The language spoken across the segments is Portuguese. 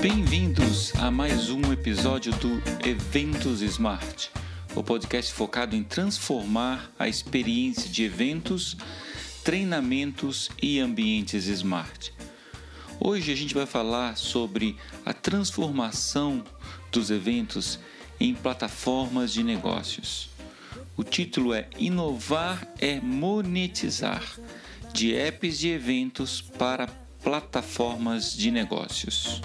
Bem-vindos a mais um episódio do Eventos Smart, o podcast focado em transformar a experiência de eventos, treinamentos e ambientes smart. Hoje a gente vai falar sobre a transformação dos eventos em plataformas de negócios. O título é Inovar é Monetizar de apps de eventos para plataformas de negócios.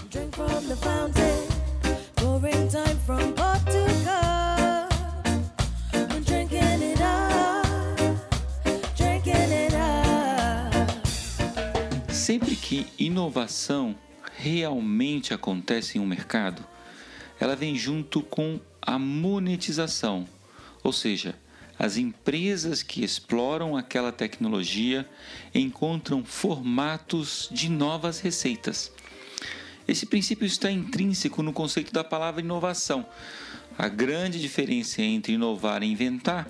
Sempre que inovação realmente acontece em um mercado, ela vem junto com a monetização, ou seja, as empresas que exploram aquela tecnologia encontram formatos de novas receitas. Esse princípio está intrínseco no conceito da palavra inovação. A grande diferença entre inovar e inventar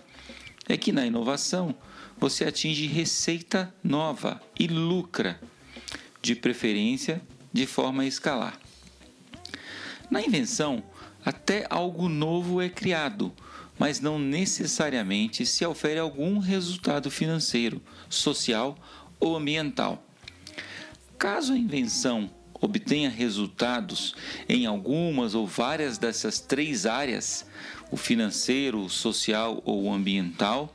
é que na inovação você atinge receita nova e lucra, de preferência de forma a escalar. Na invenção, até algo novo é criado, mas não necessariamente se ofere algum resultado financeiro, social ou ambiental. Caso a invenção obtenha resultados em algumas ou várias dessas três áreas, o financeiro, o social ou o ambiental,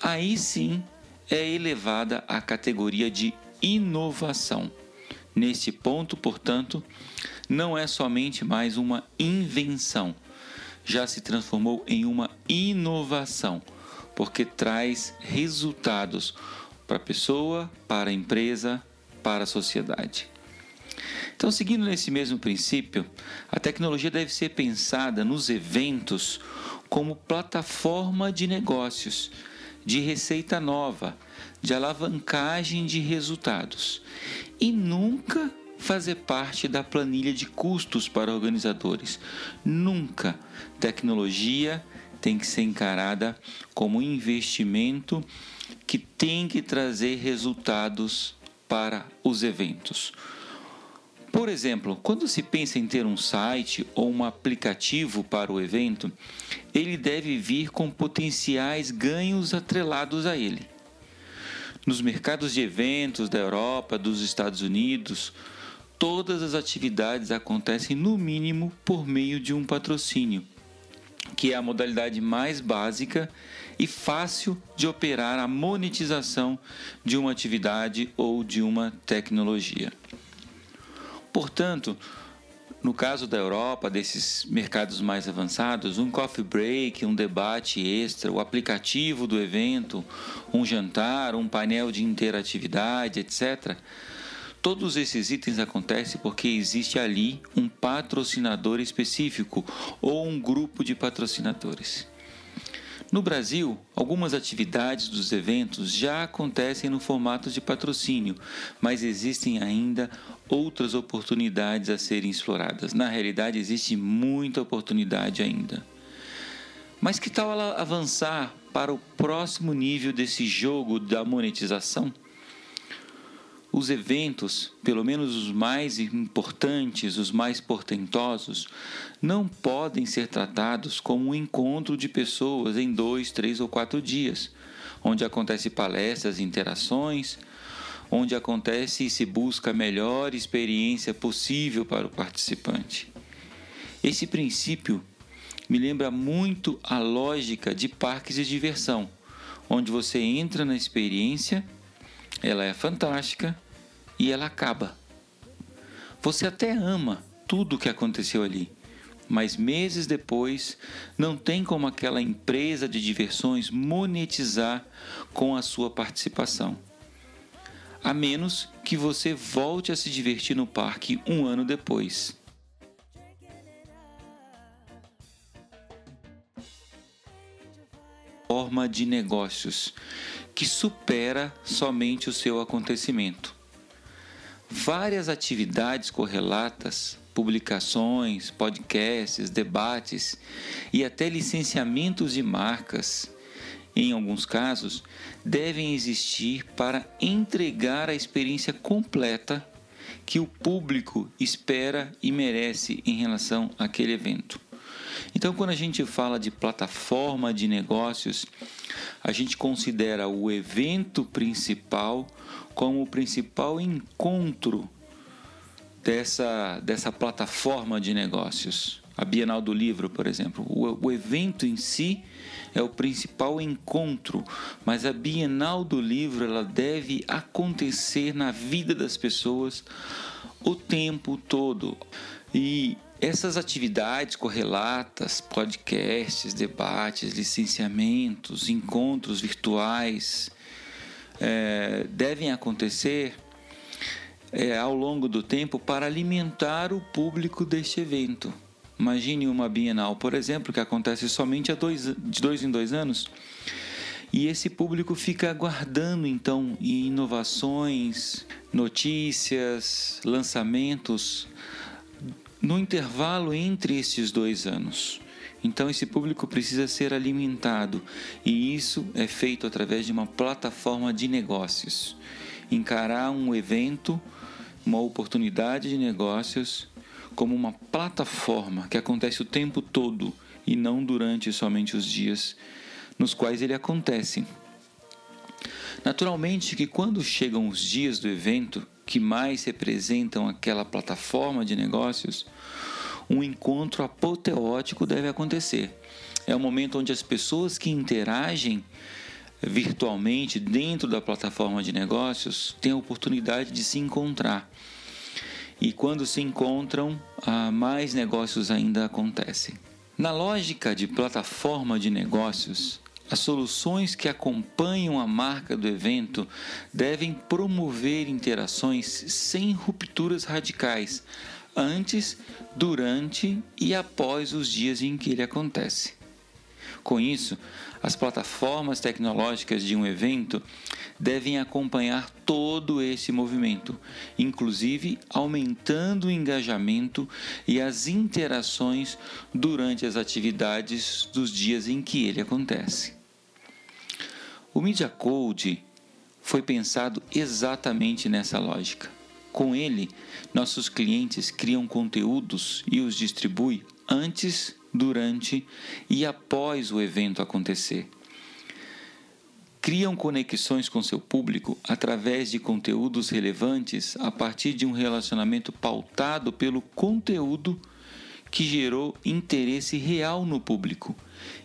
aí sim é elevada à categoria de inovação. Neste ponto, portanto, não é somente mais uma invenção, já se transformou em uma inovação, porque traz resultados para a pessoa, para a empresa, para a sociedade. Então, seguindo nesse mesmo princípio, a tecnologia deve ser pensada nos eventos como plataforma de negócios, de receita nova, de alavancagem de resultados e nunca fazer parte da planilha de custos para organizadores. Nunca tecnologia tem que ser encarada como investimento que tem que trazer resultados para os eventos. Por exemplo, quando se pensa em ter um site ou um aplicativo para o evento, ele deve vir com potenciais ganhos atrelados a ele. Nos mercados de eventos da Europa, dos Estados Unidos, todas as atividades acontecem no mínimo por meio de um patrocínio, que é a modalidade mais básica e fácil de operar a monetização de uma atividade ou de uma tecnologia. Portanto, no caso da Europa, desses mercados mais avançados, um coffee break, um debate extra, o aplicativo do evento, um jantar, um painel de interatividade, etc Todos esses itens acontecem porque existe ali um patrocinador específico ou um grupo de patrocinadores. No Brasil, algumas atividades dos eventos já acontecem no formato de patrocínio, mas existem ainda outras oportunidades a serem exploradas. Na realidade, existe muita oportunidade ainda. Mas que tal ela avançar para o próximo nível desse jogo da monetização? Os eventos, pelo menos os mais importantes, os mais portentosos, não podem ser tratados como um encontro de pessoas em dois, três ou quatro dias, onde acontece palestras, interações, onde acontece e se busca a melhor experiência possível para o participante. Esse princípio me lembra muito a lógica de parques de diversão, onde você entra na experiência, ela é fantástica, e ela acaba. Você até ama tudo o que aconteceu ali, mas meses depois não tem como aquela empresa de diversões monetizar com a sua participação. A menos que você volte a se divertir no parque um ano depois. Forma de negócios que supera somente o seu acontecimento várias atividades correlatas, publicações, podcasts, debates e até licenciamentos de marcas, em alguns casos, devem existir para entregar a experiência completa que o público espera e merece em relação àquele evento. Então, quando a gente fala de plataforma de negócios, a gente considera o evento principal como o principal encontro dessa, dessa plataforma de negócios. A Bienal do Livro, por exemplo. O, o evento em si é o principal encontro, mas a Bienal do Livro ela deve acontecer na vida das pessoas o tempo todo. E essas atividades correlatas, podcasts, debates, licenciamentos, encontros virtuais, é, devem acontecer é, ao longo do tempo para alimentar o público deste evento. Imagine uma Bienal, por exemplo, que acontece somente dois, de dois em dois anos. E esse público fica aguardando então inovações, notícias, lançamentos no intervalo entre esses dois anos. Então esse público precisa ser alimentado e isso é feito através de uma plataforma de negócios. Encarar um evento, uma oportunidade de negócios como uma plataforma que acontece o tempo todo e não durante somente os dias nos quais ele acontece. Naturalmente que quando chegam os dias do evento que mais representam aquela plataforma de negócios, um encontro apoteótico deve acontecer. É o momento onde as pessoas que interagem virtualmente dentro da plataforma de negócios têm a oportunidade de se encontrar e quando se encontram, mais negócios ainda acontecem. Na lógica de plataforma de negócios, as soluções que acompanham a marca do evento devem promover interações sem rupturas radicais, antes, durante e após os dias em que ele acontece. Com isso, as plataformas tecnológicas de um evento devem acompanhar todo esse movimento, inclusive aumentando o engajamento e as interações durante as atividades dos dias em que ele acontece. O Media Code foi pensado exatamente nessa lógica. Com ele, nossos clientes criam conteúdos e os distribuem antes durante e após o evento acontecer. Criam conexões com seu público através de conteúdos relevantes a partir de um relacionamento pautado pelo conteúdo que gerou interesse real no público,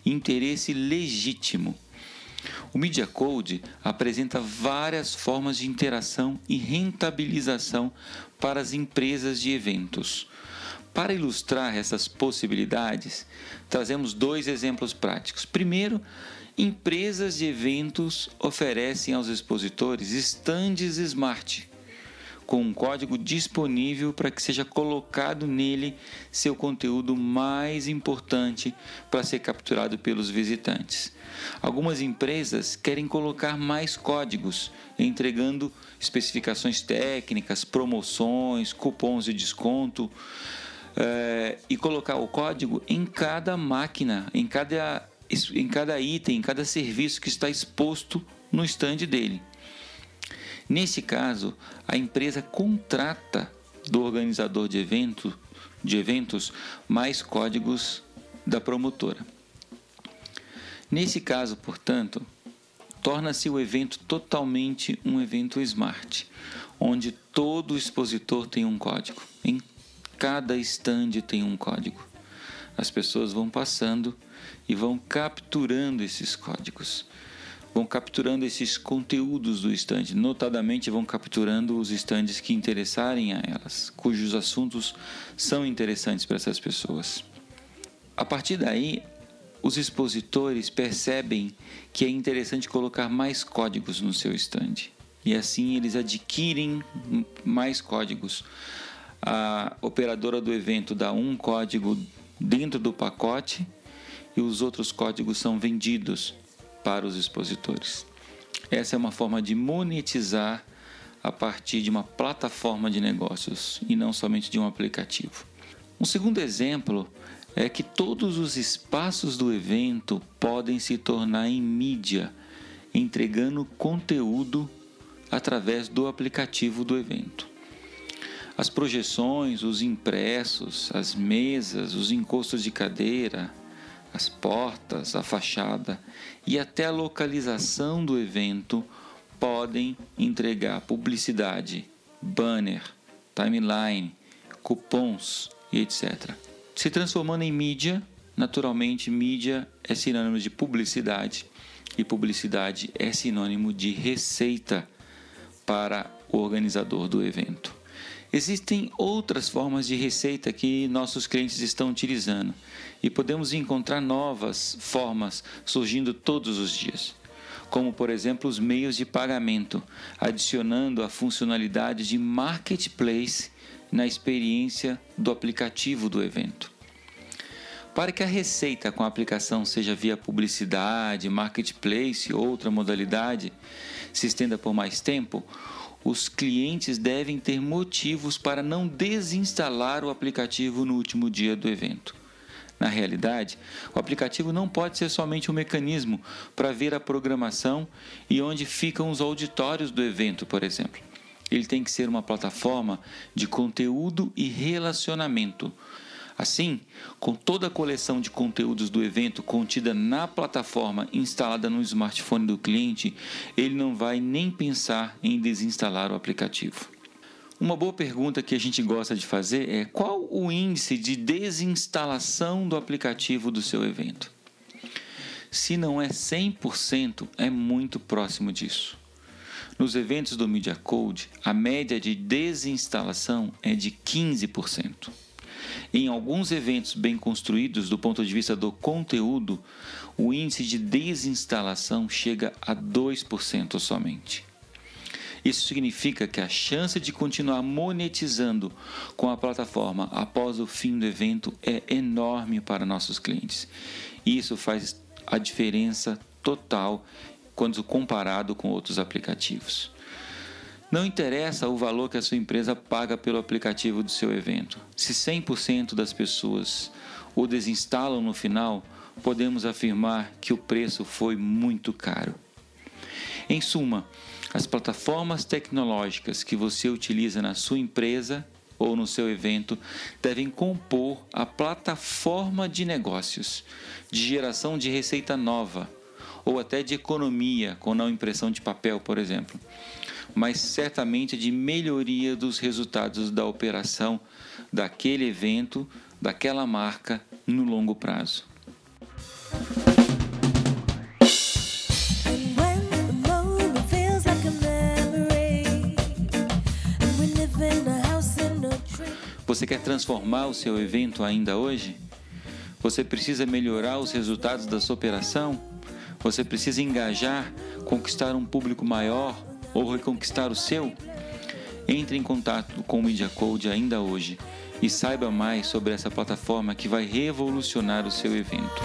interesse legítimo. O Media Code apresenta várias formas de interação e rentabilização para as empresas de eventos. Para ilustrar essas possibilidades, trazemos dois exemplos práticos. Primeiro, empresas de eventos oferecem aos expositores estandes smart, com um código disponível para que seja colocado nele seu conteúdo mais importante para ser capturado pelos visitantes. Algumas empresas querem colocar mais códigos, entregando especificações técnicas, promoções, cupons de desconto é, e colocar o código em cada máquina, em cada, em cada item, em cada serviço que está exposto no stand dele. Nesse caso, a empresa contrata do organizador de, evento, de eventos mais códigos da promotora. Nesse caso, portanto, torna-se o evento totalmente um evento smart, onde todo expositor tem um código em Cada stand tem um código. As pessoas vão passando e vão capturando esses códigos. Vão capturando esses conteúdos do stand, notadamente vão capturando os stands que interessarem a elas, cujos assuntos são interessantes para essas pessoas. A partir daí, os expositores percebem que é interessante colocar mais códigos no seu stand. E assim eles adquirem mais códigos a operadora do evento dá um código dentro do pacote e os outros códigos são vendidos para os expositores. Essa é uma forma de monetizar a partir de uma plataforma de negócios e não somente de um aplicativo. Um segundo exemplo é que todos os espaços do evento podem se tornar em mídia, entregando conteúdo através do aplicativo do evento. As projeções, os impressos, as mesas, os encostos de cadeira, as portas, a fachada e até a localização do evento podem entregar publicidade, banner, timeline, cupons e etc. Se transformando em mídia, naturalmente mídia é sinônimo de publicidade e publicidade é sinônimo de receita para o organizador do evento. Existem outras formas de receita que nossos clientes estão utilizando e podemos encontrar novas formas surgindo todos os dias, como por exemplo os meios de pagamento, adicionando a funcionalidade de marketplace na experiência do aplicativo do evento. Para que a receita com a aplicação seja via publicidade, marketplace ou outra modalidade se estenda por mais tempo, os clientes devem ter motivos para não desinstalar o aplicativo no último dia do evento. Na realidade, o aplicativo não pode ser somente um mecanismo para ver a programação e onde ficam os auditórios do evento, por exemplo. Ele tem que ser uma plataforma de conteúdo e relacionamento Assim, com toda a coleção de conteúdos do evento contida na plataforma instalada no smartphone do cliente, ele não vai nem pensar em desinstalar o aplicativo. Uma boa pergunta que a gente gosta de fazer é qual o índice de desinstalação do aplicativo do seu evento? Se não é 100%, é muito próximo disso. Nos eventos do Media Code, a média de desinstalação é de 15%. Em alguns eventos bem construídos do ponto de vista do conteúdo, o índice de desinstalação chega a 2% somente. Isso significa que a chance de continuar monetizando com a plataforma após o fim do evento é enorme para nossos clientes. E isso faz a diferença total quando comparado com outros aplicativos. Não interessa o valor que a sua empresa paga pelo aplicativo do seu evento. Se 100% das pessoas o desinstalam no final, podemos afirmar que o preço foi muito caro. Em suma, as plataformas tecnológicas que você utiliza na sua empresa ou no seu evento devem compor a plataforma de negócios, de geração de receita nova ou até de economia com não impressão de papel, por exemplo mas certamente de melhoria dos resultados da operação daquele evento, daquela marca no longo prazo. Você quer transformar o seu evento ainda hoje? Você precisa melhorar os resultados da sua operação? Você precisa engajar, conquistar um público maior ou reconquistar o seu? Entre em contato com o Media Code ainda hoje e saiba mais sobre essa plataforma que vai revolucionar o seu evento.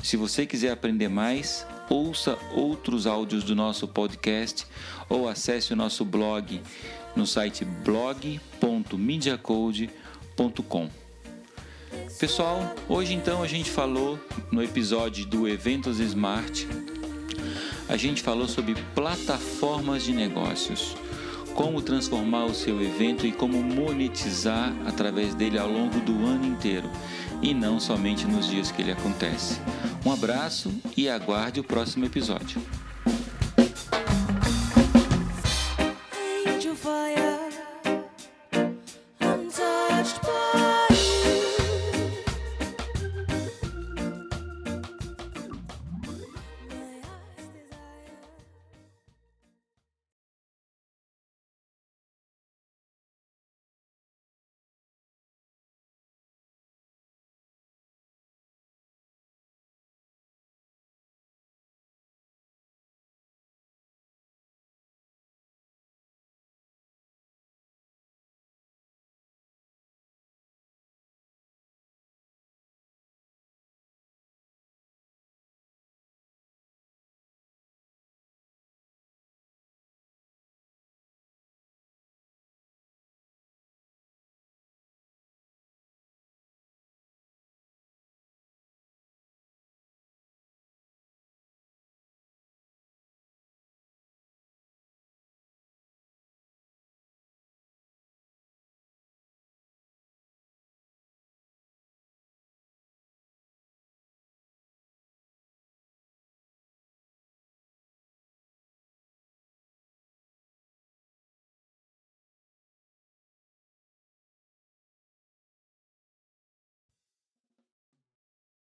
Se você quiser aprender mais, ouça outros áudios do nosso podcast ou acesse o nosso blog no site blog.mediacode.com. Pessoal, hoje então a gente falou no episódio do Eventos Smart, a gente falou sobre plataformas de negócios, como transformar o seu evento e como monetizar através dele ao longo do ano inteiro e não somente nos dias que ele acontece. Um abraço e aguarde o próximo episódio.